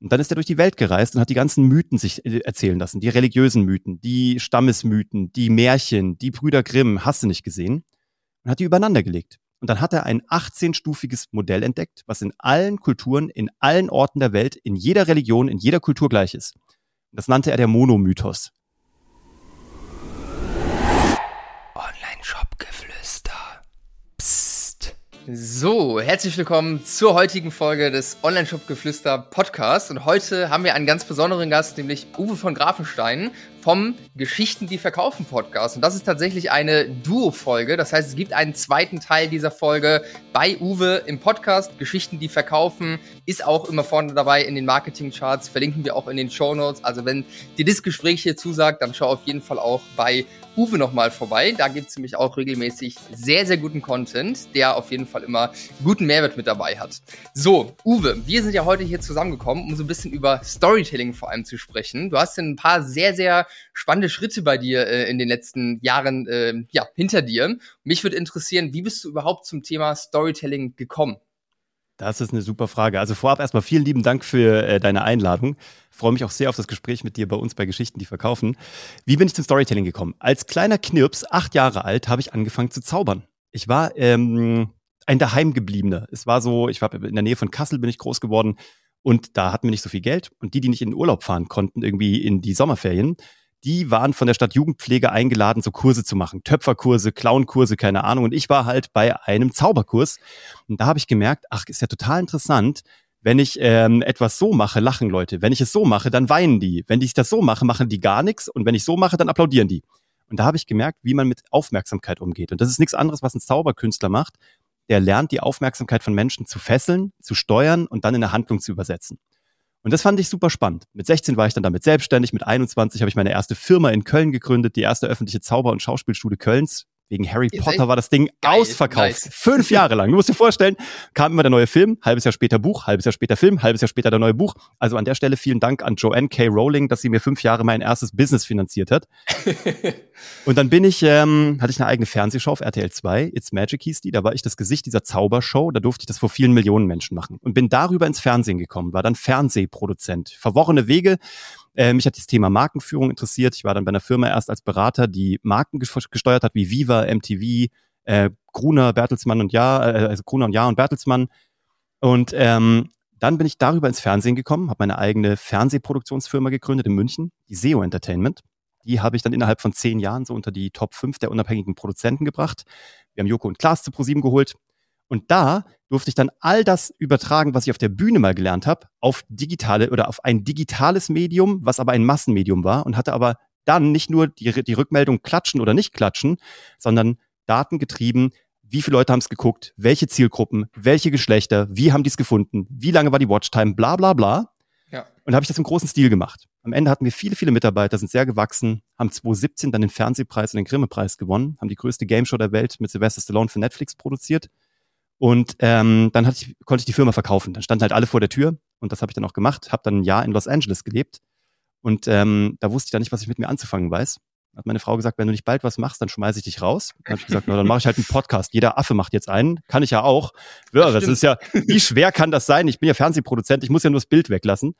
Und dann ist er durch die Welt gereist und hat die ganzen Mythen sich äh, erzählen lassen, die religiösen Mythen, die Stammesmythen, die Märchen, die Brüder Grimm, hast du nicht gesehen, und hat die übereinander gelegt. Und dann hat er ein 18-stufiges Modell entdeckt, was in allen Kulturen, in allen Orten der Welt, in jeder Religion, in jeder Kultur gleich ist. Das nannte er der Monomythos. So, herzlich willkommen zur heutigen Folge des Online-Shop-Geflüster Podcasts. Und heute haben wir einen ganz besonderen Gast, nämlich Uwe von Grafenstein vom Geschichten, die verkaufen Podcast. Und das ist tatsächlich eine Duo-Folge. Das heißt, es gibt einen zweiten Teil dieser Folge bei Uwe im Podcast. Geschichten, die verkaufen, ist auch immer vorne dabei in den Marketing-Charts. Verlinken wir auch in den Show Notes. Also wenn dir das Gespräch hier zusagt, dann schau auf jeden Fall auch bei Uwe nochmal vorbei. Da gibt es nämlich auch regelmäßig sehr, sehr guten Content, der auf jeden Fall immer guten Mehrwert mit dabei hat. So, Uwe, wir sind ja heute hier zusammengekommen, um so ein bisschen über Storytelling vor allem zu sprechen. Du hast ein paar sehr, sehr spannende Schritte bei dir äh, in den letzten Jahren äh, ja, hinter dir. Mich würde interessieren, wie bist du überhaupt zum Thema Storytelling gekommen? Das ist eine super Frage. Also vorab erstmal vielen lieben Dank für äh, deine Einladung. freue mich auch sehr auf das Gespräch mit dir bei uns bei Geschichten, die verkaufen. Wie bin ich zum Storytelling gekommen? Als kleiner Knirps, acht Jahre alt, habe ich angefangen zu zaubern. Ich war ähm, ein daheimgebliebener. Es war so, ich war in der Nähe von Kassel bin ich groß geworden und da hatten wir nicht so viel Geld und die, die nicht in den Urlaub fahren konnten, irgendwie in die Sommerferien, die waren von der Stadt Jugendpflege eingeladen, so Kurse zu machen. Töpferkurse, Clownkurse, keine Ahnung. Und ich war halt bei einem Zauberkurs. Und da habe ich gemerkt, ach, ist ja total interessant. Wenn ich ähm, etwas so mache, lachen Leute. Wenn ich es so mache, dann weinen die. Wenn ich das so mache, machen die gar nichts. Und wenn ich so mache, dann applaudieren die. Und da habe ich gemerkt, wie man mit Aufmerksamkeit umgeht. Und das ist nichts anderes, was ein Zauberkünstler macht. Der lernt, die Aufmerksamkeit von Menschen zu fesseln, zu steuern und dann in eine Handlung zu übersetzen. Und das fand ich super spannend. Mit 16 war ich dann damit selbstständig, mit 21 habe ich meine erste Firma in Köln gegründet, die erste öffentliche Zauber- und Schauspielschule Kölns. Wegen Harry Ihr Potter war das Ding geil, ausverkauft. Nice. Fünf Jahre lang. Du musst dir vorstellen, kam immer der neue Film, halbes Jahr später Buch, halbes Jahr später Film, halbes Jahr später der neue Buch. Also an der Stelle vielen Dank an Joanne K. Rowling, dass sie mir fünf Jahre mein erstes Business finanziert hat. und dann bin ich, ähm, hatte ich eine eigene Fernsehshow auf RTL 2, It's Magic hieß die, da war ich das Gesicht dieser Zaubershow, da durfte ich das vor vielen Millionen Menschen machen. Und bin darüber ins Fernsehen gekommen, war dann Fernsehproduzent. Verworrene Wege, äh, mich hat das Thema Markenführung interessiert. Ich war dann bei einer Firma erst als Berater, die Marken gesteuert hat, wie Viva, MTV, äh, Gruner, Bertelsmann und Ja, äh, also Gruner und Ja und Bertelsmann. Und ähm, dann bin ich darüber ins Fernsehen gekommen, habe meine eigene Fernsehproduktionsfirma gegründet in München, die SEO Entertainment. Die habe ich dann innerhalb von zehn Jahren so unter die Top 5 der unabhängigen Produzenten gebracht. Wir haben Joko und Klaas zu ProSieben geholt. Und da durfte ich dann all das übertragen, was ich auf der Bühne mal gelernt habe, auf digitale oder auf ein digitales Medium, was aber ein Massenmedium war und hatte aber dann nicht nur die, die Rückmeldung klatschen oder nicht klatschen, sondern datengetrieben, wie viele Leute haben es geguckt, welche Zielgruppen, welche Geschlechter, wie haben die es gefunden, wie lange war die Watchtime, bla bla bla. Ja. Und habe ich das im großen Stil gemacht. Am Ende hatten wir viele, viele Mitarbeiter, sind sehr gewachsen, haben 2017 dann den Fernsehpreis und den Grimme-Preis gewonnen, haben die größte Game Show der Welt mit Sylvester Stallone für Netflix produziert und ähm, dann hatte ich, konnte ich die Firma verkaufen. Dann standen halt alle vor der Tür und das habe ich dann auch gemacht. Habe dann ein Jahr in Los Angeles gelebt und ähm, da wusste ich dann nicht, was ich mit mir anzufangen weiß. Hat meine Frau gesagt, wenn du nicht bald was machst, dann schmeiße ich dich raus. Dann habe ich gesagt, na, dann mache ich halt einen Podcast. Jeder Affe macht jetzt einen. Kann ich ja auch. Ja, das, das ist ja, wie schwer kann das sein? Ich bin ja Fernsehproduzent, ich muss ja nur das Bild weglassen.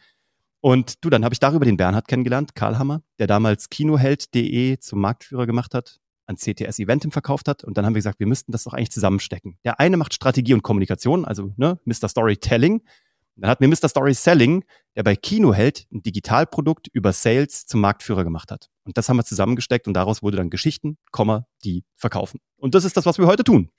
Und du, dann habe ich darüber den Bernhard kennengelernt, Karl Hammer, der damals Kinoheld.de zum Marktführer gemacht hat an CTS Eventim verkauft hat. Und dann haben wir gesagt, wir müssten das doch eigentlich zusammenstecken. Der eine macht Strategie und Kommunikation, also ne, Mr. Storytelling. Dann hat mir Mr. Story Selling, der bei Kinoheld ein Digitalprodukt über Sales zum Marktführer gemacht hat. Und das haben wir zusammengesteckt und daraus wurde dann Geschichten, die verkaufen. Und das ist das, was wir heute tun.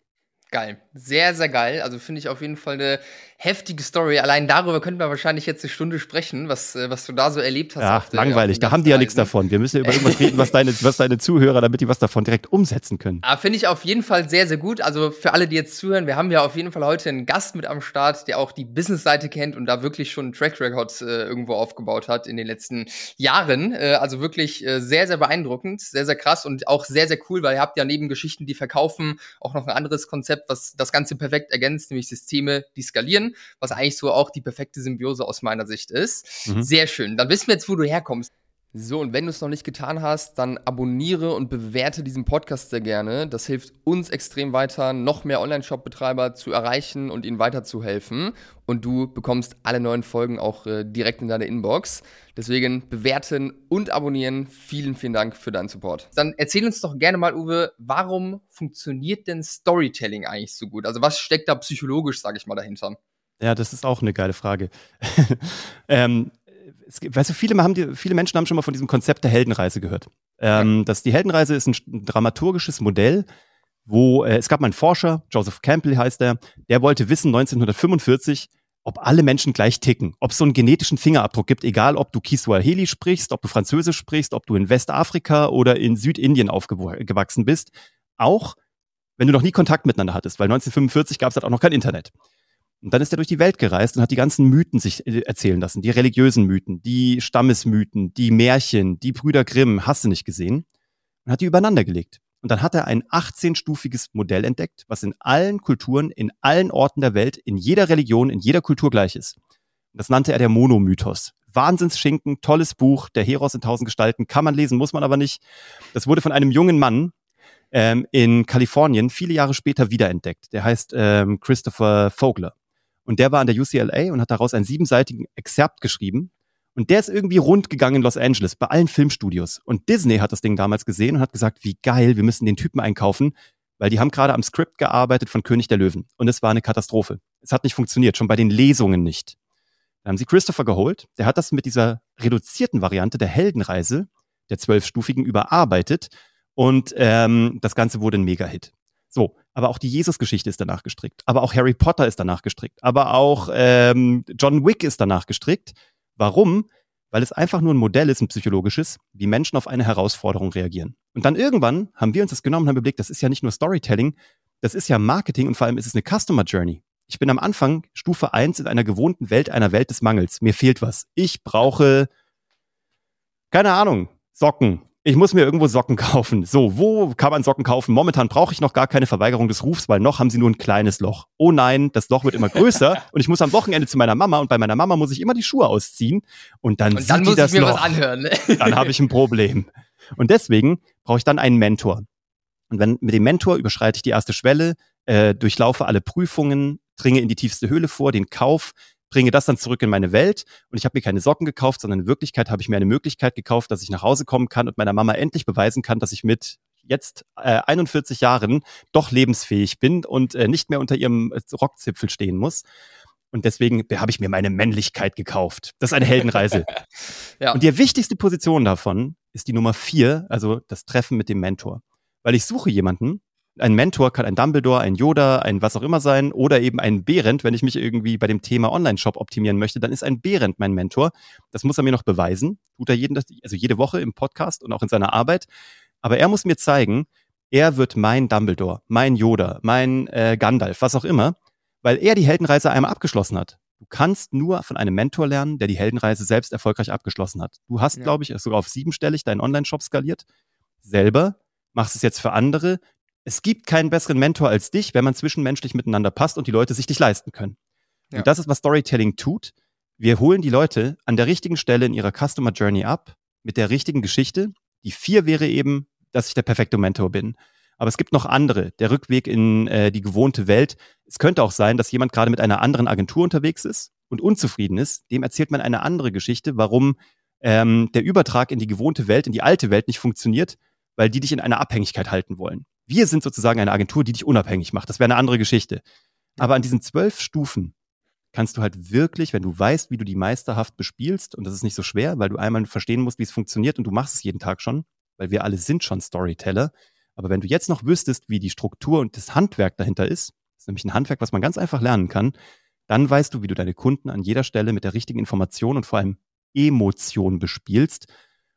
Geil. Sehr, sehr geil. Also finde ich auf jeden Fall eine heftige Story. Allein darüber könnten wir wahrscheinlich jetzt eine Stunde sprechen, was, äh, was du da so erlebt hast. Ja, langweilig. Da haben die ja nichts davon. Wir müssen ja über irgendwas reden, was deine, was deine Zuhörer, damit die was davon direkt umsetzen können. Ah, finde ich auf jeden Fall sehr, sehr gut. Also für alle, die jetzt zuhören, wir haben ja auf jeden Fall heute einen Gast mit am Start, der auch die Business-Seite kennt und da wirklich schon einen Track Record äh, irgendwo aufgebaut hat in den letzten Jahren. Äh, also wirklich äh, sehr, sehr beeindruckend, sehr, sehr krass und auch sehr, sehr cool, weil ihr habt ja neben Geschichten, die verkaufen, auch noch ein anderes Konzept Konzept, was das Ganze perfekt ergänzt, nämlich Systeme, die skalieren, was eigentlich so auch die perfekte Symbiose aus meiner Sicht ist. Mhm. Sehr schön. Dann wissen wir jetzt, wo du herkommst. So, und wenn du es noch nicht getan hast, dann abonniere und bewerte diesen Podcast sehr gerne. Das hilft uns extrem weiter, noch mehr Online-Shop-Betreiber zu erreichen und ihnen weiterzuhelfen. Und du bekommst alle neuen Folgen auch äh, direkt in deine Inbox. Deswegen bewerten und abonnieren. Vielen, vielen Dank für deinen Support. Dann erzähl uns doch gerne mal, Uwe, warum funktioniert denn Storytelling eigentlich so gut? Also was steckt da psychologisch, sage ich mal, dahinter? Ja, das ist auch eine geile Frage. ähm, es gibt, weißt du, viele, haben die, viele Menschen haben schon mal von diesem Konzept der Heldenreise gehört. Ähm, ja. das, die Heldenreise ist ein, ein dramaturgisches Modell, wo äh, es gab mal einen Forscher, Joseph Campbell heißt er, der wollte wissen 1945, ob alle Menschen gleich ticken, ob es so einen genetischen Fingerabdruck gibt, egal ob du Kiswahili sprichst, ob du Französisch sprichst, ob du in Westafrika oder in Südindien aufgewachsen bist, auch wenn du noch nie Kontakt miteinander hattest, weil 1945 gab es halt auch noch kein Internet. Und dann ist er durch die Welt gereist und hat die ganzen Mythen sich äh, erzählen lassen. Die religiösen Mythen, die Stammesmythen, die Märchen, die Brüder Grimm, hast du nicht gesehen. Und hat die übereinander gelegt. Und dann hat er ein 18-stufiges Modell entdeckt, was in allen Kulturen, in allen Orten der Welt, in jeder Religion, in jeder Kultur gleich ist. Das nannte er der Monomythos. Wahnsinnsschinken, tolles Buch, der Heros in tausend Gestalten, kann man lesen, muss man aber nicht. Das wurde von einem jungen Mann ähm, in Kalifornien viele Jahre später wiederentdeckt. Der heißt ähm, Christopher Vogler. Und der war an der UCLA und hat daraus einen siebenseitigen Exzerpt geschrieben. Und der ist irgendwie rund gegangen in Los Angeles, bei allen Filmstudios. Und Disney hat das Ding damals gesehen und hat gesagt, wie geil, wir müssen den Typen einkaufen, weil die haben gerade am Skript gearbeitet von König der Löwen. Und es war eine Katastrophe. Es hat nicht funktioniert, schon bei den Lesungen nicht. Dann haben sie Christopher geholt. Der hat das mit dieser reduzierten Variante der Heldenreise, der zwölfstufigen, überarbeitet. Und ähm, das Ganze wurde ein Mega-Hit. So, aber auch die Jesus-Geschichte ist danach gestrickt. Aber auch Harry Potter ist danach gestrickt. Aber auch ähm, John Wick ist danach gestrickt. Warum? Weil es einfach nur ein Modell ist, ein psychologisches, wie Menschen auf eine Herausforderung reagieren. Und dann irgendwann haben wir uns das genommen und haben überlegt, das ist ja nicht nur Storytelling, das ist ja Marketing und vor allem ist es eine Customer Journey. Ich bin am Anfang Stufe 1 in einer gewohnten Welt, einer Welt des Mangels. Mir fehlt was. Ich brauche, keine Ahnung, Socken, ich muss mir irgendwo Socken kaufen. So, wo kann man Socken kaufen? Momentan brauche ich noch gar keine Verweigerung des Rufs, weil noch haben sie nur ein kleines Loch. Oh nein, das Loch wird immer größer und ich muss am Wochenende zu meiner Mama und bei meiner Mama muss ich immer die Schuhe ausziehen und dann, und dann muss ich mir Loch. was anhören. dann habe ich ein Problem. Und deswegen brauche ich dann einen Mentor. Und wenn mit dem Mentor überschreite ich die erste Schwelle, äh, durchlaufe alle Prüfungen, dringe in die tiefste Höhle vor, den Kauf, bringe das dann zurück in meine Welt und ich habe mir keine Socken gekauft, sondern in Wirklichkeit habe ich mir eine Möglichkeit gekauft, dass ich nach Hause kommen kann und meiner Mama endlich beweisen kann, dass ich mit jetzt äh, 41 Jahren doch lebensfähig bin und äh, nicht mehr unter ihrem äh, Rockzipfel stehen muss. Und deswegen habe ich mir meine Männlichkeit gekauft. Das ist eine Heldenreise. ja. Und die wichtigste Position davon ist die Nummer vier, also das Treffen mit dem Mentor. Weil ich suche jemanden, ein Mentor kann ein Dumbledore, ein Yoda, ein was auch immer sein oder eben ein Behrendt, wenn ich mich irgendwie bei dem Thema Online-Shop optimieren möchte, dann ist ein Behrendt mein Mentor. Das muss er mir noch beweisen. Tut er jeden, also jede Woche im Podcast und auch in seiner Arbeit. Aber er muss mir zeigen, er wird mein Dumbledore, mein Yoda, mein äh, Gandalf, was auch immer, weil er die Heldenreise einmal abgeschlossen hat. Du kannst nur von einem Mentor lernen, der die Heldenreise selbst erfolgreich abgeschlossen hat. Du hast, ja. glaube ich, sogar auf siebenstellig deinen Online-Shop skaliert. Selber, machst es jetzt für andere, es gibt keinen besseren Mentor als dich, wenn man zwischenmenschlich miteinander passt und die Leute sich dich leisten können. Ja. Und das ist, was Storytelling tut. Wir holen die Leute an der richtigen Stelle in ihrer Customer Journey ab, mit der richtigen Geschichte. Die vier wäre eben, dass ich der perfekte Mentor bin. Aber es gibt noch andere. Der Rückweg in äh, die gewohnte Welt. Es könnte auch sein, dass jemand gerade mit einer anderen Agentur unterwegs ist und unzufrieden ist. Dem erzählt man eine andere Geschichte, warum ähm, der Übertrag in die gewohnte Welt, in die alte Welt nicht funktioniert, weil die dich in einer Abhängigkeit halten wollen. Wir sind sozusagen eine Agentur, die dich unabhängig macht. Das wäre eine andere Geschichte. Aber an diesen zwölf Stufen kannst du halt wirklich, wenn du weißt, wie du die meisterhaft bespielst, und das ist nicht so schwer, weil du einmal verstehen musst, wie es funktioniert und du machst es jeden Tag schon, weil wir alle sind schon Storyteller. Aber wenn du jetzt noch wüsstest, wie die Struktur und das Handwerk dahinter ist, das ist nämlich ein Handwerk, was man ganz einfach lernen kann, dann weißt du, wie du deine Kunden an jeder Stelle mit der richtigen Information und vor allem Emotion bespielst.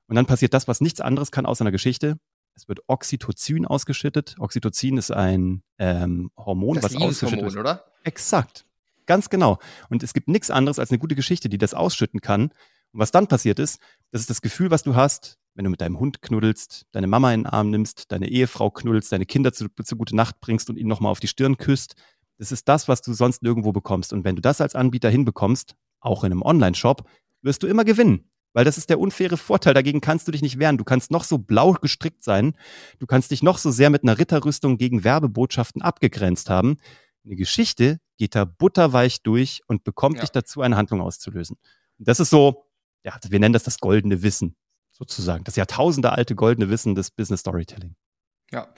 Und dann passiert das, was nichts anderes kann außer einer Geschichte. Es wird Oxytocin ausgeschüttet. Oxytocin ist ein ähm, Hormon, das was ausgeschüttet wird. oder? Exakt. Ganz genau. Und es gibt nichts anderes als eine gute Geschichte, die das ausschütten kann. Und was dann passiert ist, das ist das Gefühl, was du hast, wenn du mit deinem Hund knuddelst, deine Mama in den Arm nimmst, deine Ehefrau knuddelst, deine Kinder zu, zu gute Nacht bringst und ihnen nochmal auf die Stirn küsst. Das ist das, was du sonst nirgendwo bekommst. Und wenn du das als Anbieter hinbekommst, auch in einem Online-Shop, wirst du immer gewinnen. Weil das ist der unfaire Vorteil. Dagegen kannst du dich nicht wehren. Du kannst noch so blau gestrickt sein. Du kannst dich noch so sehr mit einer Ritterrüstung gegen Werbebotschaften abgegrenzt haben. Eine Geschichte geht da butterweich durch und bekommt ja. dich dazu, eine Handlung auszulösen. Und das ist so, ja, wir nennen das das goldene Wissen, sozusagen. Das Jahrtausende alte goldene Wissen des Business Storytelling. Ja.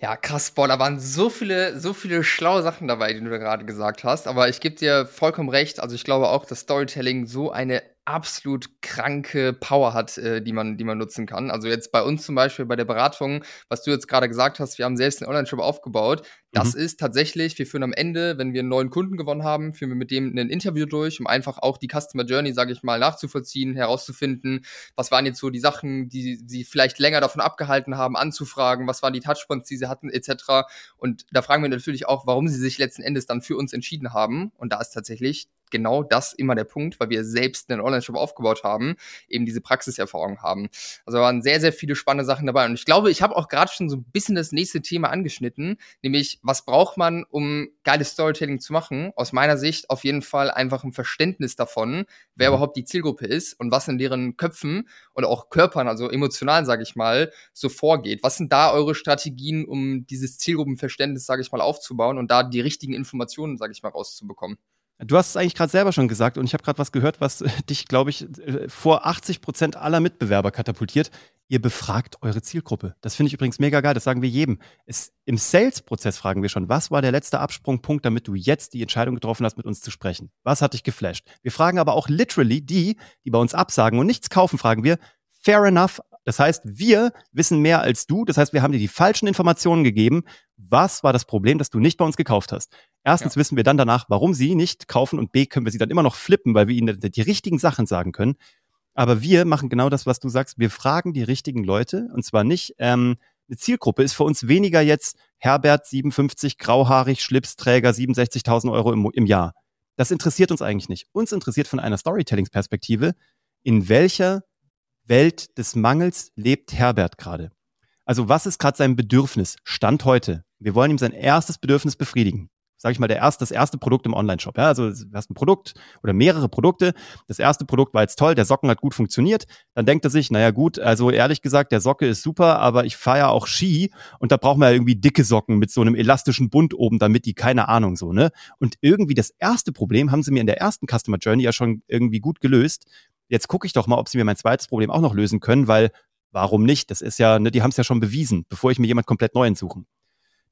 Ja, krass, boah, da waren so viele, so viele schlaue Sachen dabei, die du da gerade gesagt hast. Aber ich gebe dir vollkommen recht. Also ich glaube auch, dass Storytelling so eine absolut kranke Power hat, äh, die, man, die man nutzen kann. Also jetzt bei uns zum Beispiel bei der Beratung, was du jetzt gerade gesagt hast, wir haben selbst einen Online-Shop aufgebaut. Das mhm. ist tatsächlich, wir führen am Ende, wenn wir einen neuen Kunden gewonnen haben, führen wir mit dem ein Interview durch, um einfach auch die Customer Journey, sage ich mal, nachzuvollziehen, herauszufinden, was waren jetzt so die Sachen, die sie vielleicht länger davon abgehalten haben, anzufragen, was waren die Touchpoints, die sie hatten, etc. Und da fragen wir natürlich auch, warum sie sich letzten Endes dann für uns entschieden haben. Und da ist tatsächlich genau das immer der Punkt, weil wir selbst einen Online-Shop aufgebaut haben, eben diese Praxiserfahrung haben. Also waren sehr, sehr viele spannende Sachen dabei. Und ich glaube, ich habe auch gerade schon so ein bisschen das nächste Thema angeschnitten, nämlich was braucht man, um geiles Storytelling zu machen? Aus meiner Sicht auf jeden Fall einfach ein Verständnis davon, wer mhm. überhaupt die Zielgruppe ist und was in deren Köpfen und auch Körpern, also emotional, sage ich mal, so vorgeht. Was sind da eure Strategien, um dieses Zielgruppenverständnis, sage ich mal, aufzubauen und da die richtigen Informationen, sage ich mal, rauszubekommen? Du hast es eigentlich gerade selber schon gesagt und ich habe gerade was gehört, was dich, glaube ich, äh, vor 80 Prozent aller Mitbewerber katapultiert. Ihr befragt eure Zielgruppe. Das finde ich übrigens mega geil. Das sagen wir jedem. Es, Im Sales-Prozess fragen wir schon, was war der letzte Absprungpunkt, damit du jetzt die Entscheidung getroffen hast, mit uns zu sprechen? Was hat dich geflasht? Wir fragen aber auch literally die, die bei uns absagen und nichts kaufen, fragen wir, fair enough. Das heißt, wir wissen mehr als du. Das heißt, wir haben dir die falschen Informationen gegeben. Was war das Problem, dass du nicht bei uns gekauft hast? Erstens ja. wissen wir dann danach, warum sie nicht kaufen und B können wir sie dann immer noch flippen, weil wir ihnen die richtigen Sachen sagen können. Aber wir machen genau das, was du sagst. Wir fragen die richtigen Leute und zwar nicht, ähm, eine Zielgruppe ist für uns weniger jetzt Herbert 57, grauhaarig, Schlipsträger, 67.000 Euro im, im Jahr. Das interessiert uns eigentlich nicht. Uns interessiert von einer Storytellingsperspektive, in welcher Welt des Mangels lebt Herbert gerade. Also was ist gerade sein Bedürfnis? Stand heute. Wir wollen ihm sein erstes Bedürfnis befriedigen sage ich mal, der erste, das erste Produkt im Online-Shop. Ja? Also du hast ein Produkt oder mehrere Produkte. Das erste Produkt war jetzt toll, der Socken hat gut funktioniert. Dann denkt er sich, naja gut, also ehrlich gesagt, der Socke ist super, aber ich fahre ja auch Ski und da brauchen wir ja irgendwie dicke Socken mit so einem elastischen Bund oben, damit die, keine Ahnung, so, ne? Und irgendwie das erste Problem haben sie mir in der ersten Customer Journey ja schon irgendwie gut gelöst. Jetzt gucke ich doch mal, ob sie mir mein zweites Problem auch noch lösen können, weil warum nicht? Das ist ja, ne, die haben es ja schon bewiesen, bevor ich mir jemand komplett neu suchen.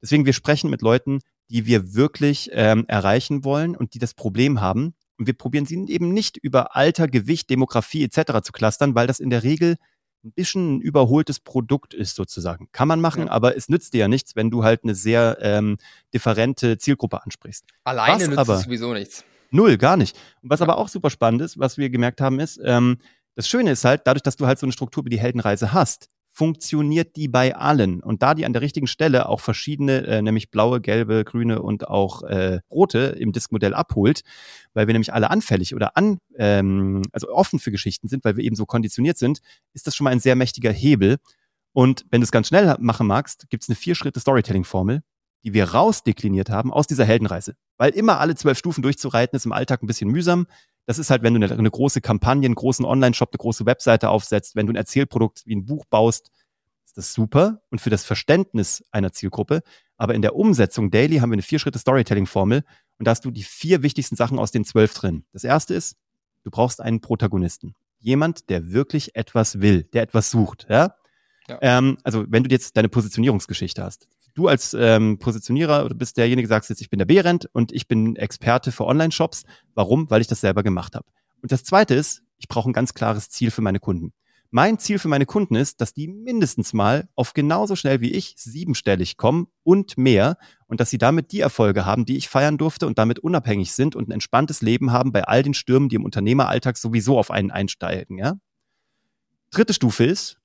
Deswegen, wir sprechen mit Leuten, die wir wirklich ähm, erreichen wollen und die das Problem haben. Und wir probieren sie eben nicht über Alter, Gewicht, Demografie etc. zu clustern, weil das in der Regel ein bisschen ein überholtes Produkt ist sozusagen. Kann man machen, ja. aber es nützt dir ja nichts, wenn du halt eine sehr ähm, differente Zielgruppe ansprichst. Alleine was nützt aber, es sowieso nichts. Null, gar nicht. Und was ja. aber auch super spannend ist, was wir gemerkt haben, ist, ähm, das Schöne ist halt, dadurch, dass du halt so eine Struktur wie die Heldenreise hast, funktioniert die bei allen. Und da die an der richtigen Stelle auch verschiedene, äh, nämlich blaue, gelbe, grüne und auch äh, rote im Diskmodell abholt, weil wir nämlich alle anfällig oder an, ähm, also offen für Geschichten sind, weil wir eben so konditioniert sind, ist das schon mal ein sehr mächtiger Hebel. Und wenn du es ganz schnell machen magst, gibt es eine Vier-Schritte-Storytelling-Formel, die wir rausdekliniert haben aus dieser Heldenreise. Weil immer alle zwölf Stufen durchzureiten, ist im Alltag ein bisschen mühsam. Das ist halt, wenn du eine, eine große Kampagne, einen großen Online-Shop, eine große Webseite aufsetzt, wenn du ein Erzählprodukt wie ein Buch baust, ist das super und für das Verständnis einer Zielgruppe. Aber in der Umsetzung daily haben wir eine Vier-Schritte-Storytelling-Formel und da hast du die vier wichtigsten Sachen aus den zwölf drin. Das erste ist, du brauchst einen Protagonisten. Jemand, der wirklich etwas will, der etwas sucht. Ja? ja. Ähm, also wenn du jetzt deine Positionierungsgeschichte hast. Du als ähm, Positionierer bist derjenige, sagst jetzt, ich bin der Behrendt und ich bin Experte für Online-Shops. Warum? Weil ich das selber gemacht habe. Und das Zweite ist, ich brauche ein ganz klares Ziel für meine Kunden. Mein Ziel für meine Kunden ist, dass die mindestens mal auf genauso schnell wie ich siebenstellig kommen und mehr und dass sie damit die Erfolge haben, die ich feiern durfte und damit unabhängig sind und ein entspanntes Leben haben bei all den Stürmen, die im Unternehmeralltag sowieso auf einen einsteigen. Ja? Dritte Stufe ist,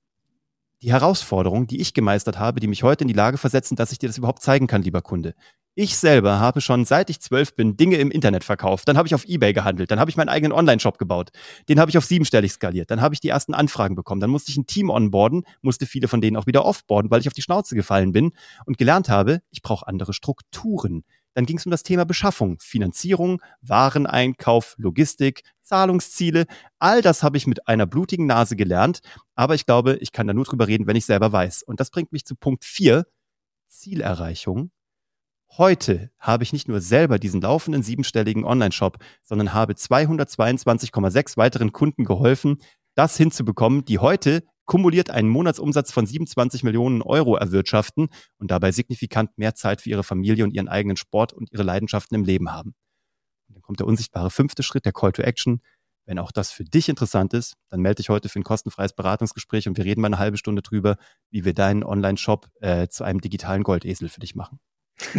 die Herausforderung, die ich gemeistert habe, die mich heute in die Lage versetzen, dass ich dir das überhaupt zeigen kann, lieber Kunde. Ich selber habe schon seit ich zwölf bin Dinge im Internet verkauft. Dann habe ich auf Ebay gehandelt. Dann habe ich meinen eigenen Online-Shop gebaut. Den habe ich auf siebenstellig skaliert. Dann habe ich die ersten Anfragen bekommen. Dann musste ich ein Team onboarden, musste viele von denen auch wieder offboarden, weil ich auf die Schnauze gefallen bin und gelernt habe, ich brauche andere Strukturen. Dann ging es um das Thema Beschaffung, Finanzierung, Wareneinkauf, Logistik, Zahlungsziele. All das habe ich mit einer blutigen Nase gelernt. Aber ich glaube, ich kann da nur drüber reden, wenn ich selber weiß. Und das bringt mich zu Punkt 4, Zielerreichung. Heute habe ich nicht nur selber diesen laufenden siebenstelligen Online-Shop, sondern habe 222,6 weiteren Kunden geholfen, das hinzubekommen, die heute kumuliert einen Monatsumsatz von 27 Millionen Euro erwirtschaften und dabei signifikant mehr Zeit für ihre Familie und ihren eigenen Sport und ihre Leidenschaften im Leben haben. Dann kommt der unsichtbare fünfte Schritt, der Call to Action. Wenn auch das für dich interessant ist, dann melde dich heute für ein kostenfreies Beratungsgespräch und wir reden mal eine halbe Stunde drüber, wie wir deinen Online-Shop äh, zu einem digitalen Goldesel für dich machen.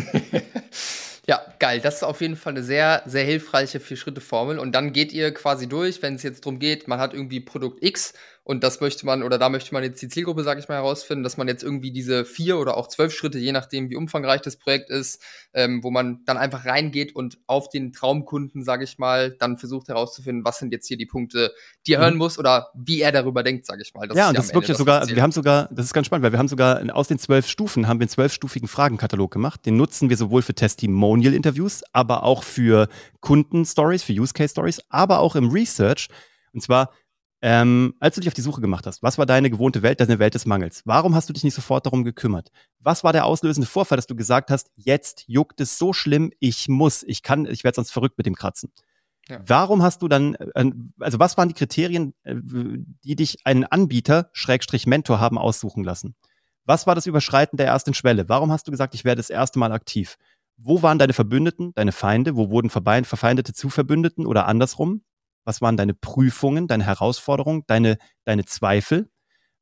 Ja, geil. Das ist auf jeden Fall eine sehr, sehr hilfreiche Vier-Schritte-Formel. Und dann geht ihr quasi durch, wenn es jetzt darum geht, man hat irgendwie Produkt X und das möchte man, oder da möchte man jetzt die Zielgruppe, sage ich mal, herausfinden, dass man jetzt irgendwie diese vier oder auch zwölf Schritte, je nachdem, wie umfangreich das Projekt ist, ähm, wo man dann einfach reingeht und auf den Traumkunden, sage ich mal, dann versucht herauszufinden, was sind jetzt hier die Punkte, die er mhm. hören muss oder wie er darüber denkt, sage ich mal. Das ja, und das ist wirklich sogar, also wir haben sogar, das ist ganz spannend, weil wir haben sogar aus den zwölf Stufen haben wir einen zwölfstufigen Fragenkatalog gemacht. Den nutzen wir sowohl für Testimonial-Interviews, aber auch für Kunden-Stories, für Use-Case-Stories, aber auch im Research. Und zwar ähm, als du dich auf die Suche gemacht hast, was war deine gewohnte Welt, deine Welt des Mangels? Warum hast du dich nicht sofort darum gekümmert? Was war der auslösende Vorfall, dass du gesagt hast, jetzt juckt es so schlimm, ich muss, ich kann, ich werde sonst verrückt mit dem Kratzen? Ja. Warum hast du dann, äh, also was waren die Kriterien, äh, die dich einen Anbieter, Schrägstrich Mentor, haben aussuchen lassen? Was war das Überschreiten der ersten Schwelle? Warum hast du gesagt, ich werde das erste Mal aktiv? Wo waren deine Verbündeten, deine Feinde? Wo wurden Verfeindete zu Verbündeten oder andersrum? Was waren deine Prüfungen, deine Herausforderungen, deine, deine Zweifel?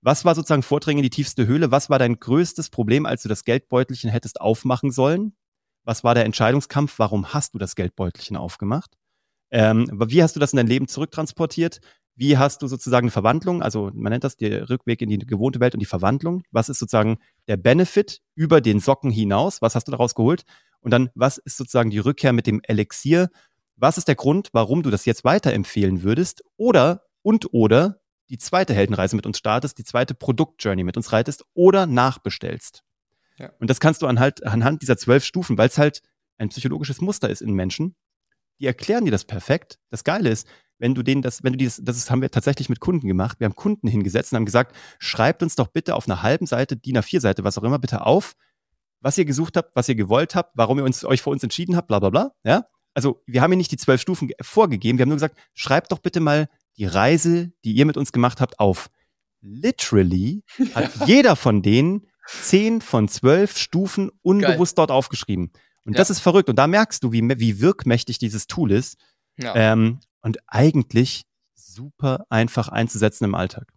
Was war sozusagen Vordringen in die tiefste Höhle? Was war dein größtes Problem, als du das Geldbeutelchen hättest aufmachen sollen? Was war der Entscheidungskampf? Warum hast du das Geldbeutelchen aufgemacht? Ähm, wie hast du das in dein Leben zurücktransportiert? Wie hast du sozusagen eine Verwandlung? Also man nennt das der Rückweg in die gewohnte Welt und die Verwandlung. Was ist sozusagen der Benefit über den Socken hinaus? Was hast du daraus geholt? Und dann, was ist sozusagen die Rückkehr mit dem Elixier? Was ist der Grund, warum du das jetzt weiterempfehlen würdest? Oder und oder die zweite Heldenreise mit uns startest, die zweite Produktjourney mit uns reitest oder nachbestellst. Ja. Und das kannst du anhand, anhand dieser zwölf Stufen, weil es halt ein psychologisches Muster ist in Menschen, die erklären dir das perfekt. Das Geile ist, wenn du denen das, wenn du dieses, das haben wir tatsächlich mit Kunden gemacht. Wir haben Kunden hingesetzt und haben gesagt, schreibt uns doch bitte auf einer halben Seite, DIN A4-Seite, was auch immer, bitte auf, was ihr gesucht habt, was ihr gewollt habt, warum ihr uns, euch für uns entschieden habt, bla bla bla. Ja? Also wir haben Ihnen nicht die zwölf Stufen vorgegeben, wir haben nur gesagt, schreibt doch bitte mal die Reise, die ihr mit uns gemacht habt, auf. Literally hat jeder von denen zehn von zwölf Stufen unbewusst Geil. dort aufgeschrieben. Und ja. das ist verrückt. Und da merkst du, wie, wie wirkmächtig dieses Tool ist. Ja. Ähm, und eigentlich super einfach einzusetzen im Alltag.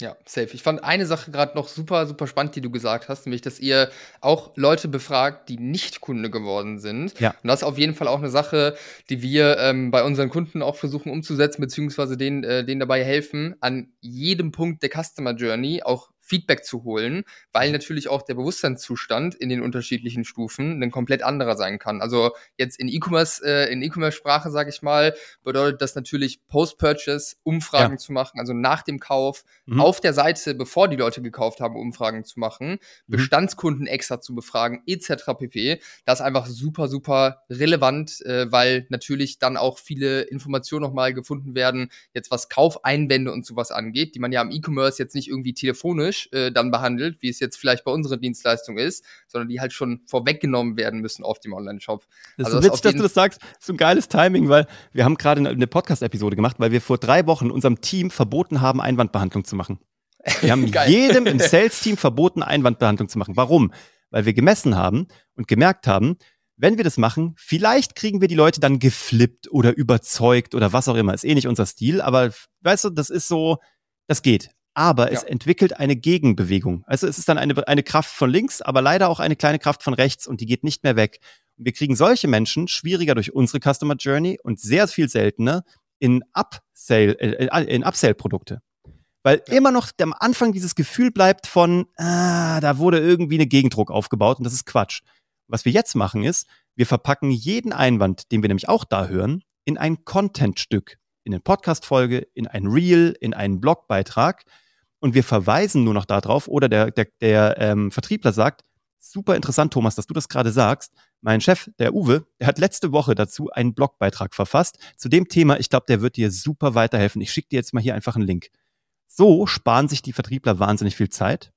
Ja, safe. Ich fand eine Sache gerade noch super, super spannend, die du gesagt hast, nämlich, dass ihr auch Leute befragt, die nicht Kunde geworden sind. Ja. Und das ist auf jeden Fall auch eine Sache, die wir ähm, bei unseren Kunden auch versuchen umzusetzen, beziehungsweise denen, äh, denen dabei helfen, an jedem Punkt der Customer Journey auch Feedback zu holen, weil mhm. natürlich auch der Bewusstseinszustand in den unterschiedlichen Stufen ein komplett anderer sein kann. Also jetzt in E-Commerce, äh, in E-Commerce-Sprache, sage ich mal, bedeutet das natürlich Post-Purchase Umfragen ja. zu machen, also nach dem Kauf mhm. auf der Seite, bevor die Leute gekauft haben, Umfragen zu machen, mhm. Bestandskunden extra zu befragen, etc. pp. Das ist einfach super, super relevant, äh, weil natürlich dann auch viele Informationen nochmal gefunden werden, jetzt was Kaufeinwände und sowas angeht, die man ja im E-Commerce jetzt nicht irgendwie telefonisch äh, dann behandelt, wie es jetzt vielleicht bei unserer Dienstleistung ist, sondern die halt schon vorweggenommen werden müssen auf dem Online-Shop. Das ist also so witzig, dass du das sagst. Das ist so ein geiles Timing, weil wir haben gerade eine, eine Podcast-Episode gemacht, weil wir vor drei Wochen unserem Team verboten haben, Einwandbehandlung zu machen. Wir haben jedem im Sales-Team verboten, Einwandbehandlung zu machen. Warum? Weil wir gemessen haben und gemerkt haben, wenn wir das machen, vielleicht kriegen wir die Leute dann geflippt oder überzeugt oder was auch immer. Ist eh nicht unser Stil, aber weißt du, das ist so, das geht aber es entwickelt eine Gegenbewegung. Also es ist dann eine, eine Kraft von links, aber leider auch eine kleine Kraft von rechts und die geht nicht mehr weg. Und wir kriegen solche Menschen schwieriger durch unsere Customer Journey und sehr viel seltener in Upsale, äh, äh in Upsale-Produkte. Weil ja. immer noch am Anfang dieses Gefühl bleibt von, ah, da wurde irgendwie eine Gegendruck aufgebaut und das ist Quatsch. Was wir jetzt machen ist, wir verpacken jeden Einwand, den wir nämlich auch da hören, in ein Content-Stück in eine Podcast-Folge, in ein Reel, in einen Blogbeitrag und wir verweisen nur noch darauf oder der, der, der ähm, Vertriebler sagt, super interessant, Thomas, dass du das gerade sagst, Mein Chef, der Uwe, der hat letzte Woche dazu einen Blogbeitrag verfasst zu dem Thema. Ich glaube, der wird dir super weiterhelfen. Ich schicke dir jetzt mal hier einfach einen Link. So sparen sich die Vertriebler wahnsinnig viel Zeit.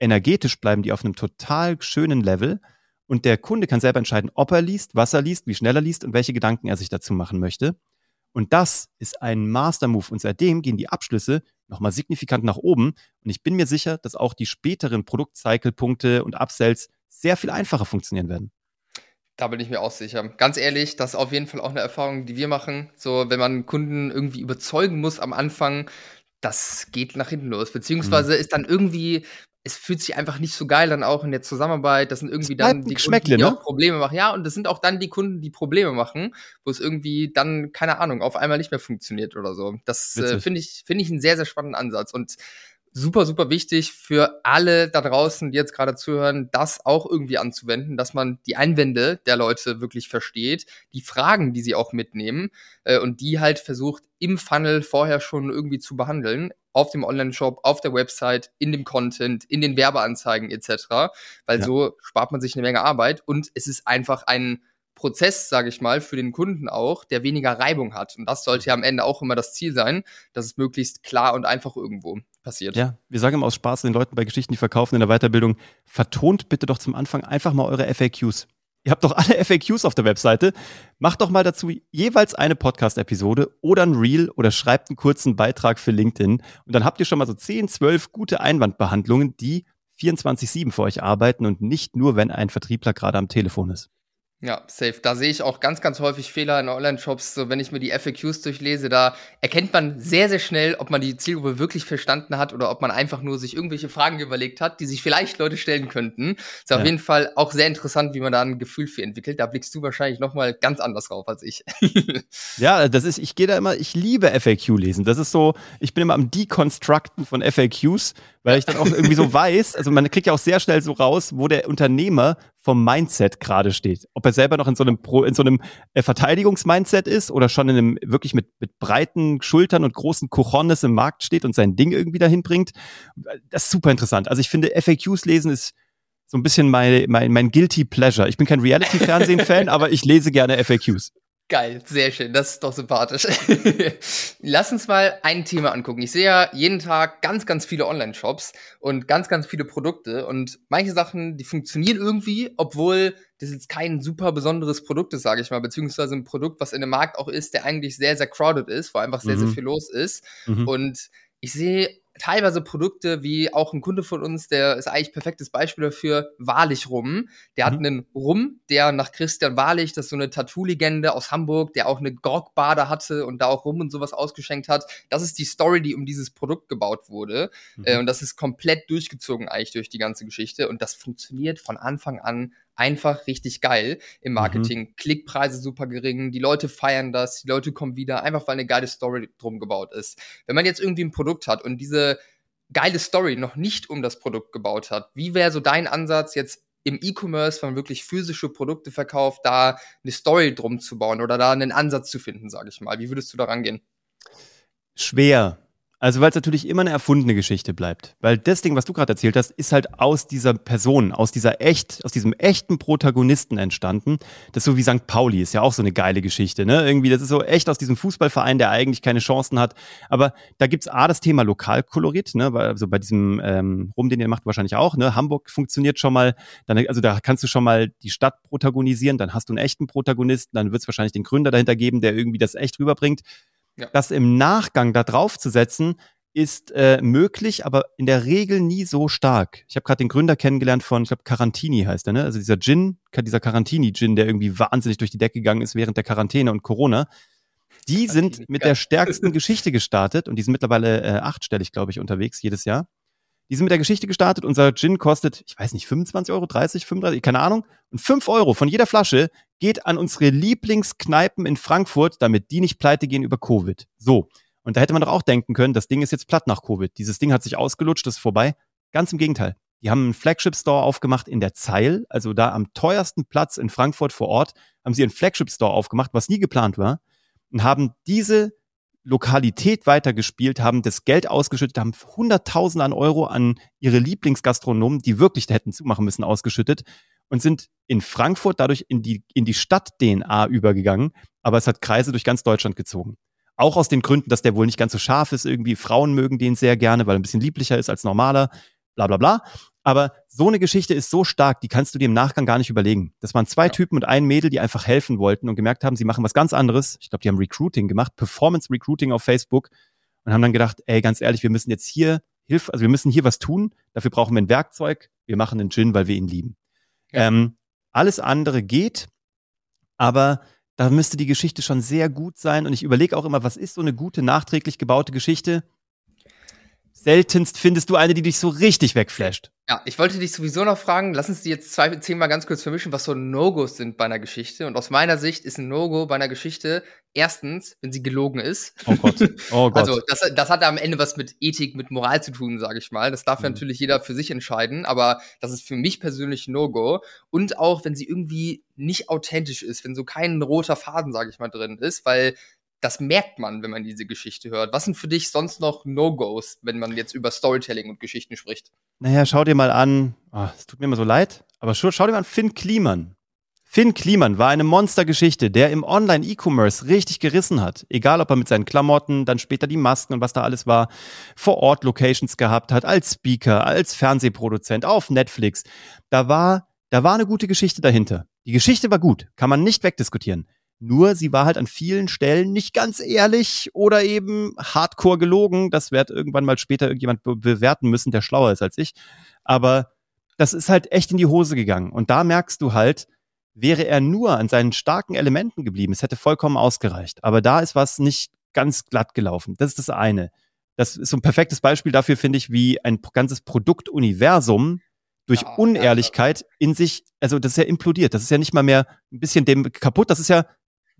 Energetisch bleiben die auf einem total schönen Level. Und der Kunde kann selber entscheiden, ob er liest, was er liest, wie schnell er liest und welche Gedanken er sich dazu machen möchte. Und das ist ein Master-Move. Und seitdem gehen die Abschlüsse nochmal signifikant nach oben. Und ich bin mir sicher, dass auch die späteren Produktcycle-Punkte und Upsells sehr viel einfacher funktionieren werden. Da bin ich mir auch sicher. Ganz ehrlich, das ist auf jeden Fall auch eine Erfahrung, die wir machen. So, wenn man Kunden irgendwie überzeugen muss am Anfang, das geht nach hinten los. Beziehungsweise mhm. ist dann irgendwie es fühlt sich einfach nicht so geil dann auch in der Zusammenarbeit. Das sind irgendwie dann die Kunden, die ne? Probleme machen. Ja, und das sind auch dann die Kunden, die Probleme machen, wo es irgendwie dann, keine Ahnung, auf einmal nicht mehr funktioniert oder so. Das äh, finde ich, finde ich einen sehr, sehr spannenden Ansatz. Und super, super wichtig für alle da draußen, die jetzt gerade zuhören, das auch irgendwie anzuwenden, dass man die Einwände der Leute wirklich versteht, die Fragen, die sie auch mitnehmen äh, und die halt versucht im Funnel vorher schon irgendwie zu behandeln, auf dem Online-Shop, auf der Website, in dem Content, in den Werbeanzeigen etc., weil ja. so spart man sich eine Menge Arbeit und es ist einfach ein Prozess, sage ich mal, für den Kunden auch, der weniger Reibung hat. Und das sollte ja am Ende auch immer das Ziel sein, dass es möglichst klar und einfach irgendwo passiert. Ja, wir sagen immer aus Spaß den Leuten bei Geschichten, die verkaufen in der Weiterbildung, vertont bitte doch zum Anfang einfach mal eure FAQs. Ihr habt doch alle FAQs auf der Webseite. Macht doch mal dazu jeweils eine Podcast-Episode oder ein Reel oder schreibt einen kurzen Beitrag für LinkedIn. Und dann habt ihr schon mal so 10, 12 gute Einwandbehandlungen, die 24-7 für euch arbeiten und nicht nur, wenn ein Vertriebler gerade am Telefon ist. Ja, safe. Da sehe ich auch ganz, ganz häufig Fehler in Online-Shops. So, wenn ich mir die FAQs durchlese, da erkennt man sehr, sehr schnell, ob man die Zielgruppe wirklich verstanden hat oder ob man einfach nur sich irgendwelche Fragen überlegt hat, die sich vielleicht Leute stellen könnten. Ist ja. auf jeden Fall auch sehr interessant, wie man da ein Gefühl für entwickelt. Da blickst du wahrscheinlich nochmal ganz anders drauf als ich. ja, das ist, ich gehe da immer, ich liebe FAQ lesen. Das ist so, ich bin immer am Deconstructen von FAQs, weil ich dann auch irgendwie so weiß, also man kriegt ja auch sehr schnell so raus, wo der Unternehmer vom Mindset gerade steht. Ob er selber noch in so einem Pro, in so einem äh, Verteidigungsmindset ist oder schon in einem wirklich mit, mit breiten Schultern und großen Cojones im Markt steht und sein Ding irgendwie dahin bringt. Das ist super interessant. Also ich finde, FAQs lesen ist so ein bisschen mein, mein, mein Guilty Pleasure. Ich bin kein Reality-Fernsehen-Fan, aber ich lese gerne FAQs. Geil, sehr schön, das ist doch sympathisch. Lass uns mal ein Thema angucken. Ich sehe ja jeden Tag ganz, ganz viele Online-Shops und ganz, ganz viele Produkte und manche Sachen, die funktionieren irgendwie, obwohl das jetzt kein super besonderes Produkt ist, sage ich mal, beziehungsweise ein Produkt, was in dem Markt auch ist, der eigentlich sehr, sehr crowded ist, wo einfach sehr, mhm. sehr viel los ist. Mhm. Und ich sehe teilweise Produkte wie auch ein Kunde von uns, der ist eigentlich perfektes Beispiel dafür, Wahrlich Rum. Der mhm. hat einen Rum, der nach Christian Wahrlich, das ist so eine Tattoo-Legende aus Hamburg, der auch eine Grog-Bade hatte und da auch Rum und sowas ausgeschenkt hat. Das ist die Story, die um dieses Produkt gebaut wurde. Mhm. Äh, und das ist komplett durchgezogen eigentlich durch die ganze Geschichte. Und das funktioniert von Anfang an einfach richtig geil im mhm. Marketing. Mhm. Klickpreise super gering, die Leute feiern das, die Leute kommen wieder, einfach weil eine geile Story drum gebaut ist. Wenn man jetzt irgendwie ein Produkt hat und diese geile Story noch nicht um das Produkt gebaut hat, wie wäre so dein Ansatz jetzt im E-Commerce, wenn man wirklich physische Produkte verkauft, da eine Story drum zu bauen oder da einen Ansatz zu finden, sage ich mal. Wie würdest du da rangehen? Schwer, also weil es natürlich immer eine erfundene Geschichte bleibt. Weil das Ding, was du gerade erzählt hast, ist halt aus dieser Person, aus dieser echt, aus diesem echten Protagonisten entstanden. Das ist so wie St. Pauli, ist ja auch so eine geile Geschichte. Ne? Irgendwie, das ist so echt aus diesem Fußballverein, der eigentlich keine Chancen hat. Aber da gibt's A, das Thema Lokalkolorit, ne? also bei diesem ähm, Rum, den ihr macht, wahrscheinlich auch. Ne? Hamburg funktioniert schon mal, dann, also da kannst du schon mal die Stadt protagonisieren, dann hast du einen echten Protagonisten, dann wird's wahrscheinlich den Gründer dahinter geben, der irgendwie das echt rüberbringt. Ja. Das im Nachgang da drauf zu setzen, ist äh, möglich, aber in der Regel nie so stark. Ich habe gerade den Gründer kennengelernt von, ich glaube, Carantini heißt er, ne? Also dieser Gin, dieser Carantini-Gin, der irgendwie wahnsinnig durch die Decke gegangen ist während der Quarantäne und Corona. Die sind mit der stärksten Geschichte gestartet und die sind mittlerweile äh, achtstellig, glaube ich, unterwegs jedes Jahr. Die sind mit der Geschichte gestartet. Unser Gin kostet, ich weiß nicht, 25 Euro, 30, 35, keine Ahnung. Und 5 Euro von jeder Flasche geht an unsere Lieblingskneipen in Frankfurt, damit die nicht pleite gehen über Covid. So. Und da hätte man doch auch denken können, das Ding ist jetzt platt nach Covid. Dieses Ding hat sich ausgelutscht, das ist vorbei. Ganz im Gegenteil. Die haben einen Flagship-Store aufgemacht in der Zeil, also da am teuersten Platz in Frankfurt vor Ort, haben sie einen Flagship-Store aufgemacht, was nie geplant war, und haben diese Lokalität weitergespielt, haben das Geld ausgeschüttet, haben Hunderttausende an Euro an ihre Lieblingsgastronomen, die wirklich hätten zumachen müssen, ausgeschüttet. und sind in Frankfurt dadurch in die, in die Stadt-DNA übergegangen, aber es hat Kreise durch ganz Deutschland gezogen. Auch aus den Gründen, dass der wohl nicht ganz so scharf ist irgendwie. Frauen mögen den sehr gerne, weil er ein bisschen lieblicher ist als normaler. Bla bla bla. Aber so eine Geschichte ist so stark, die kannst du dir im Nachgang gar nicht überlegen. Das waren zwei ja. Typen und ein Mädel, die einfach helfen wollten und gemerkt haben, sie machen was ganz anderes. Ich glaube, die haben Recruiting gemacht, Performance Recruiting auf Facebook und haben dann gedacht, ey, ganz ehrlich, wir müssen jetzt hier Hilfe, also wir müssen hier was tun. Dafür brauchen wir ein Werkzeug. Wir machen einen Gin, weil wir ihn lieben. Ja. Ähm, alles andere geht, aber da müsste die Geschichte schon sehr gut sein. Und ich überlege auch immer, was ist so eine gute, nachträglich gebaute Geschichte? seltenst findest du eine, die dich so richtig wegflasht. Ja, ich wollte dich sowieso noch fragen, lass uns die jetzt zwei, zehnmal ganz kurz vermischen, was so No-Gos sind bei einer Geschichte. Und aus meiner Sicht ist ein No-Go bei einer Geschichte erstens, wenn sie gelogen ist. Oh Gott. Oh Gott. Also das, das hat am Ende was mit Ethik, mit Moral zu tun, sage ich mal. Das darf mhm. natürlich jeder für sich entscheiden, aber das ist für mich persönlich ein No-Go. Und auch, wenn sie irgendwie nicht authentisch ist, wenn so kein roter Faden, sage ich mal, drin ist, weil das merkt man, wenn man diese Geschichte hört. Was sind für dich sonst noch No-Gos, wenn man jetzt über Storytelling und Geschichten spricht? Naja, schau dir mal an, oh, es tut mir immer so leid, aber schau, schau dir mal an Finn Kliman. Finn Kliman war eine Monstergeschichte, der im Online-E-Commerce richtig gerissen hat. Egal, ob er mit seinen Klamotten, dann später die Masken und was da alles war, vor Ort Locations gehabt hat, als Speaker, als Fernsehproduzent, auf Netflix. Da war, da war eine gute Geschichte dahinter. Die Geschichte war gut, kann man nicht wegdiskutieren. Nur sie war halt an vielen Stellen nicht ganz ehrlich oder eben hardcore gelogen. Das wird irgendwann mal später irgendjemand be bewerten müssen, der schlauer ist als ich. Aber das ist halt echt in die Hose gegangen. Und da merkst du halt, wäre er nur an seinen starken Elementen geblieben, es hätte vollkommen ausgereicht. Aber da ist was nicht ganz glatt gelaufen. Das ist das eine. Das ist so ein perfektes Beispiel dafür, finde ich, wie ein ganzes Produktuniversum durch ja, Unehrlichkeit in sich, also das ist ja implodiert. Das ist ja nicht mal mehr ein bisschen dem kaputt, das ist ja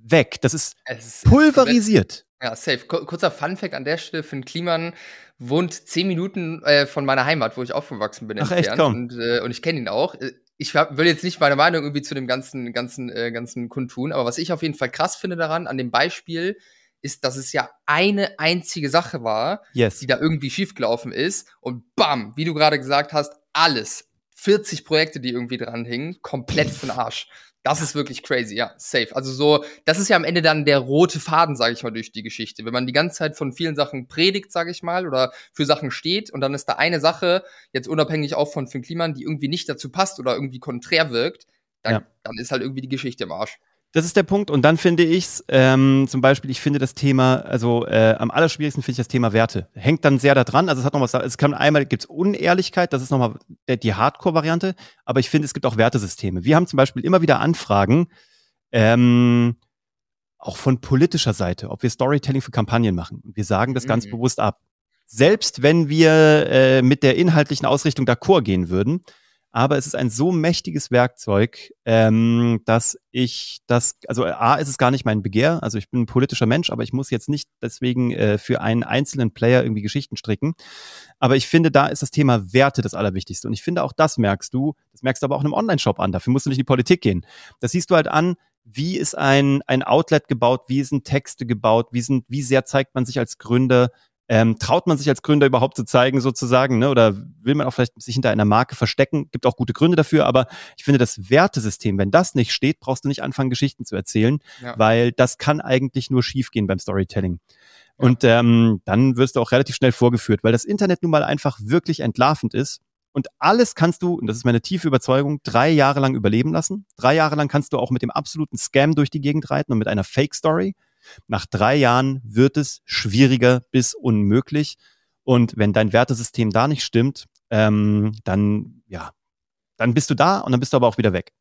weg. Das ist, ist pulverisiert. Ja, safe. Kurzer Fun-Fact an der Stelle: Finn Kliman wohnt zehn Minuten äh, von meiner Heimat, wo ich aufgewachsen bin. Ach, entfernt. echt, komm. Und, äh, und ich kenne ihn auch. Äh, ich will jetzt nicht meine Meinung irgendwie zu dem ganzen, ganzen, äh, ganzen kundtun, aber was ich auf jeden Fall krass finde daran, an dem Beispiel, ist, dass es ja eine einzige Sache war, yes. die da irgendwie schiefgelaufen ist. Und bam, wie du gerade gesagt hast, alles, 40 Projekte, die irgendwie dran hingen, komplett für den Arsch. Das ist wirklich crazy, ja, safe. Also so, das ist ja am Ende dann der rote Faden, sage ich mal, durch die Geschichte. Wenn man die ganze Zeit von vielen Sachen predigt, sage ich mal, oder für Sachen steht und dann ist da eine Sache, jetzt unabhängig auch von Finn Kliman, die irgendwie nicht dazu passt oder irgendwie konträr wirkt, dann, ja. dann ist halt irgendwie die Geschichte im Arsch. Das ist der Punkt. Und dann finde ich es, ähm, zum Beispiel, ich finde das Thema, also äh, am allerschwierigsten finde ich das Thema Werte. Hängt dann sehr da dran. Also es hat noch was, es kann einmal, gibt es Unehrlichkeit, das ist nochmal die Hardcore-Variante, aber ich finde, es gibt auch Wertesysteme. Wir haben zum Beispiel immer wieder Anfragen, ähm, auch von politischer Seite, ob wir Storytelling für Kampagnen machen. Und wir sagen das mhm. ganz bewusst ab. Selbst wenn wir äh, mit der inhaltlichen Ausrichtung d'accord gehen würden, aber es ist ein so mächtiges Werkzeug, ähm, dass ich das, also A ist es gar nicht mein Begehr, also ich bin ein politischer Mensch, aber ich muss jetzt nicht deswegen äh, für einen einzelnen Player irgendwie Geschichten stricken. Aber ich finde, da ist das Thema Werte das Allerwichtigste. Und ich finde, auch das merkst du, das merkst du aber auch in einem Online-Shop an, dafür musst du nicht in die Politik gehen. Das siehst du halt an, wie ist ein, ein Outlet gebaut, wie sind Texte gebaut, wie sind, wie sehr zeigt man sich als Gründer, ähm, traut man sich als Gründer überhaupt zu zeigen, sozusagen, ne? oder will man auch vielleicht sich hinter einer Marke verstecken? Gibt auch gute Gründe dafür, aber ich finde das Wertesystem, wenn das nicht steht, brauchst du nicht anfangen, Geschichten zu erzählen, ja. weil das kann eigentlich nur schiefgehen beim Storytelling. Ja. Und ähm, dann wirst du auch relativ schnell vorgeführt, weil das Internet nun mal einfach wirklich entlarvend ist. Und alles kannst du, und das ist meine tiefe Überzeugung, drei Jahre lang überleben lassen. Drei Jahre lang kannst du auch mit dem absoluten Scam durch die Gegend reiten und mit einer Fake-Story. Nach drei Jahren wird es schwieriger bis unmöglich. Und wenn dein Wertesystem da nicht stimmt, ähm, dann, ja, dann bist du da und dann bist du aber auch wieder weg.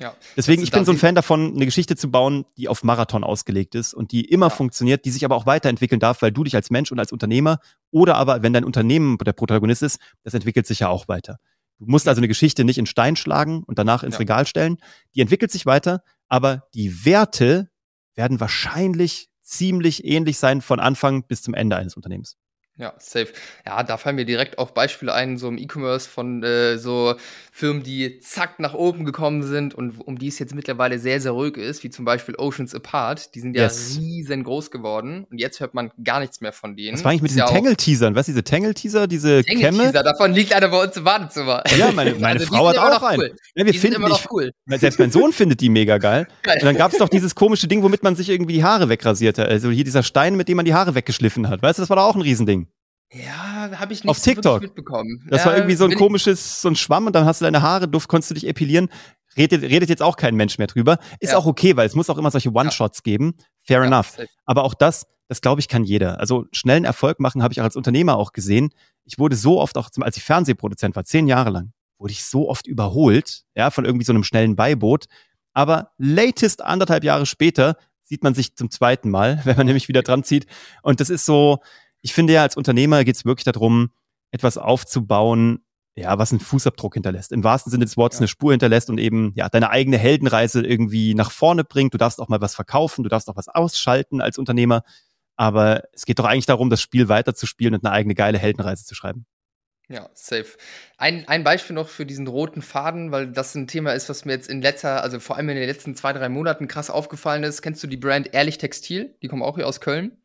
Ja. Deswegen, ich bin so ein Fan davon, eine Geschichte zu bauen, die auf Marathon ausgelegt ist und die immer ja. funktioniert, die sich aber auch weiterentwickeln darf, weil du dich als Mensch und als Unternehmer oder aber, wenn dein Unternehmen der Protagonist ist, das entwickelt sich ja auch weiter. Du musst also eine Geschichte nicht in Stein schlagen und danach ins ja. Regal stellen. Die entwickelt sich weiter, aber die Werte werden wahrscheinlich ziemlich ähnlich sein von Anfang bis zum Ende eines Unternehmens. Ja, safe. Ja, da fallen mir direkt auch Beispiele ein, so im E-Commerce von äh, so Firmen, die zack nach oben gekommen sind und um die es jetzt mittlerweile sehr, sehr ruhig ist, wie zum Beispiel Oceans Apart. Die sind ja yes. riesengroß geworden und jetzt hört man gar nichts mehr von denen. Was war eigentlich mit diesen ja Tangle-Teasern? Was, diese Tangle-Teaser, diese Tangle Kämme? Teaser, davon liegt einer bei uns im Badezimmer. Ja, meine, meine also, Frau hat auch einen. Cool. Ja, wir die finden, immer noch cool. Selbst mein Sohn findet die mega geil. geil. Und dann gab es doch dieses komische Ding, womit man sich irgendwie die Haare wegrasierte. Also hier dieser Stein, mit dem man die Haare weggeschliffen hat. Weißt du, das war doch auch ein Riesending. Ja, habe ich nicht Auf TikTok. mitbekommen. Das ja, war irgendwie so ein komisches, so ein Schwamm und dann hast du deine Haare, duft, konntest du dich epilieren. Redet, redet jetzt auch kein Mensch mehr drüber. Ist ja. auch okay, weil es muss auch immer solche One-Shots ja. geben. Fair enough. Aber auch das, das glaube ich, kann jeder. Also schnellen Erfolg machen habe ich auch als Unternehmer auch gesehen. Ich wurde so oft auch, als ich Fernsehproduzent war, zehn Jahre lang, wurde ich so oft überholt, ja, von irgendwie so einem schnellen Beiboot. Aber latest anderthalb Jahre später sieht man sich zum zweiten Mal, wenn man nämlich wieder dran zieht. Und das ist so, ich finde ja, als Unternehmer geht es wirklich darum, etwas aufzubauen, ja, was einen Fußabdruck hinterlässt. Im wahrsten Sinne des Wortes ja. eine Spur hinterlässt und eben ja deine eigene Heldenreise irgendwie nach vorne bringt. Du darfst auch mal was verkaufen, du darfst auch was ausschalten als Unternehmer. Aber es geht doch eigentlich darum, das Spiel weiterzuspielen und eine eigene geile Heldenreise zu schreiben. Ja, safe. Ein, ein Beispiel noch für diesen roten Faden, weil das ein Thema ist, was mir jetzt in letzter, also vor allem in den letzten zwei, drei Monaten krass aufgefallen ist. Kennst du die Brand Ehrlich Textil? Die kommen auch hier aus Köln.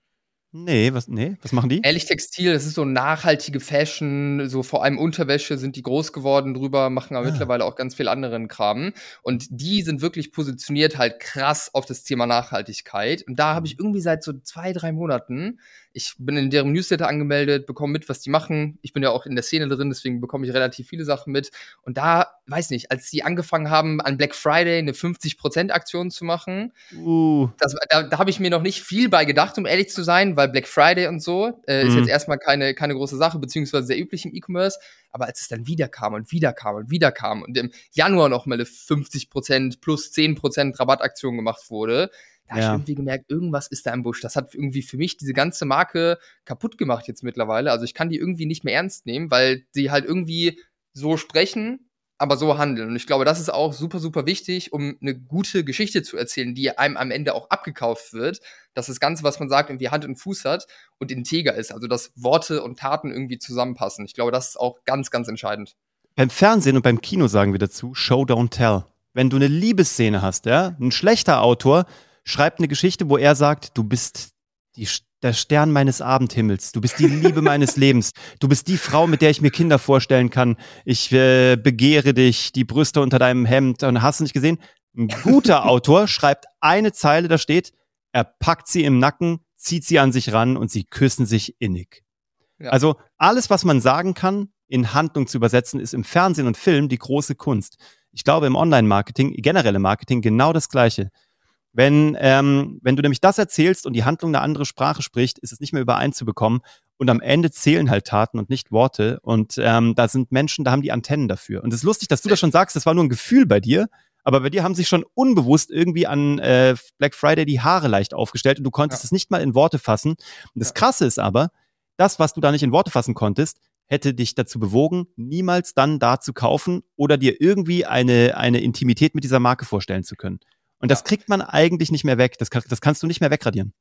Nee, was, nee, was machen die? Ehrlich Textil, das ist so nachhaltige Fashion, so vor allem Unterwäsche sind die groß geworden drüber, machen aber ah. mittlerweile auch ganz viel anderen Kram. Und die sind wirklich positioniert halt krass auf das Thema Nachhaltigkeit. Und da habe ich irgendwie seit so zwei, drei Monaten ich bin in deren Newsletter angemeldet, bekomme mit, was die machen. Ich bin ja auch in der Szene drin, deswegen bekomme ich relativ viele Sachen mit. Und da, weiß nicht, als sie angefangen haben, an Black Friday eine 50%-Aktion zu machen, uh. das, da, da habe ich mir noch nicht viel bei gedacht, um ehrlich zu sein, weil Black Friday und so äh, mhm. ist jetzt erstmal keine, keine große Sache, beziehungsweise sehr üblich im E-Commerce. Aber als es dann wieder kam und wieder kam und wieder kam und im Januar noch mal eine 50% plus 10% Rabattaktion gemacht wurde, da ja. habe ich irgendwie gemerkt, irgendwas ist da im Busch. Das hat irgendwie für mich diese ganze Marke kaputt gemacht jetzt mittlerweile. Also ich kann die irgendwie nicht mehr ernst nehmen, weil die halt irgendwie so sprechen, aber so handeln. Und ich glaube, das ist auch super, super wichtig, um eine gute Geschichte zu erzählen, die einem am Ende auch abgekauft wird, dass das Ganze, was man sagt, irgendwie Hand und Fuß hat und integer ist. Also dass Worte und Taten irgendwie zusammenpassen. Ich glaube, das ist auch ganz, ganz entscheidend. Beim Fernsehen und beim Kino sagen wir dazu, Show, don't tell. Wenn du eine Liebesszene hast, ja, ein schlechter Autor schreibt eine Geschichte, wo er sagt, du bist die, der Stern meines Abendhimmels, du bist die Liebe meines Lebens, du bist die Frau, mit der ich mir Kinder vorstellen kann. Ich äh, begehre dich, die Brüste unter deinem Hemd. Und hast du nicht gesehen? Ein guter Autor schreibt eine Zeile, da steht, er packt sie im Nacken, zieht sie an sich ran und sie küssen sich innig. Ja. Also alles, was man sagen kann, in Handlung zu übersetzen, ist im Fernsehen und Film die große Kunst. Ich glaube, im Online-Marketing, generelle Marketing, genau das Gleiche. Wenn, ähm, wenn du nämlich das erzählst und die Handlung eine andere Sprache spricht, ist es nicht mehr übereinzubekommen. Und am Ende zählen halt Taten und nicht Worte. Und ähm, da sind Menschen, da haben die Antennen dafür. Und es ist lustig, dass du das schon sagst, das war nur ein Gefühl bei dir. Aber bei dir haben sich schon unbewusst irgendwie an äh, Black Friday die Haare leicht aufgestellt und du konntest ja. es nicht mal in Worte fassen. Und das Krasse ist aber, das, was du da nicht in Worte fassen konntest, hätte dich dazu bewogen, niemals dann da zu kaufen oder dir irgendwie eine, eine Intimität mit dieser Marke vorstellen zu können. Und das kriegt man eigentlich nicht mehr weg. Das, das kannst du nicht mehr wegradieren.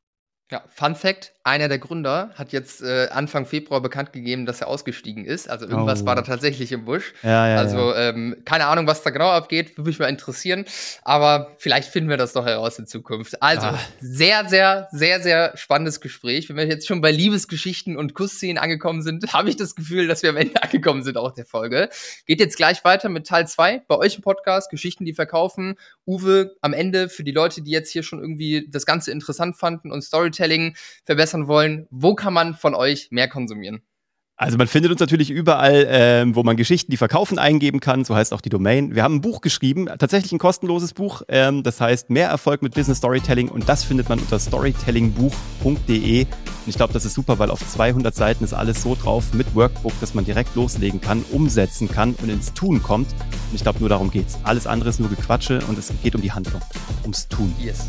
Ja, Fun Fact: Einer der Gründer hat jetzt äh, Anfang Februar bekannt gegeben, dass er ausgestiegen ist. Also irgendwas oh. war da tatsächlich im Busch. Ja, ja, also ja. Ähm, keine Ahnung, was da genau abgeht, würde mich mal interessieren. Aber vielleicht finden wir das noch heraus in Zukunft. Also ah. sehr, sehr, sehr, sehr spannendes Gespräch. Wenn wir jetzt schon bei Liebesgeschichten und Kussszenen angekommen sind, habe ich das Gefühl, dass wir am Ende angekommen sind auch der Folge. Geht jetzt gleich weiter mit Teil 2 bei euch im Podcast, Geschichten, die verkaufen. Uwe, am Ende für die Leute, die jetzt hier schon irgendwie das Ganze interessant fanden und Storytelling Storytelling verbessern wollen, wo kann man von euch mehr konsumieren? Also man findet uns natürlich überall, ähm, wo man Geschichten, die verkaufen, eingeben kann. So heißt auch die Domain. Wir haben ein Buch geschrieben, tatsächlich ein kostenloses Buch. Ähm, das heißt Mehr Erfolg mit Business Storytelling und das findet man unter storytellingbuch.de. Und ich glaube, das ist super, weil auf 200 Seiten ist alles so drauf mit Workbook, dass man direkt loslegen kann, umsetzen kann und ins Tun kommt. Und ich glaube, nur darum geht's. Alles andere ist nur Gequatsche und es geht um die Handlung, ums Tun. Yes.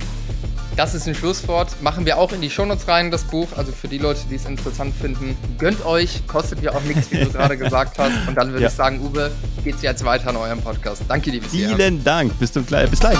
Das ist ein Schlusswort. Machen wir auch in die Shownotes rein, das Buch. Also für die Leute, die es interessant finden, gönnt euch. Kostet ja auch nichts, wie du gerade gesagt hast. Und dann würde ja. ich sagen, Uwe, geht's jetzt weiter in eurem Podcast. Danke bisher. Vielen Dank. Bis, zum, bis gleich.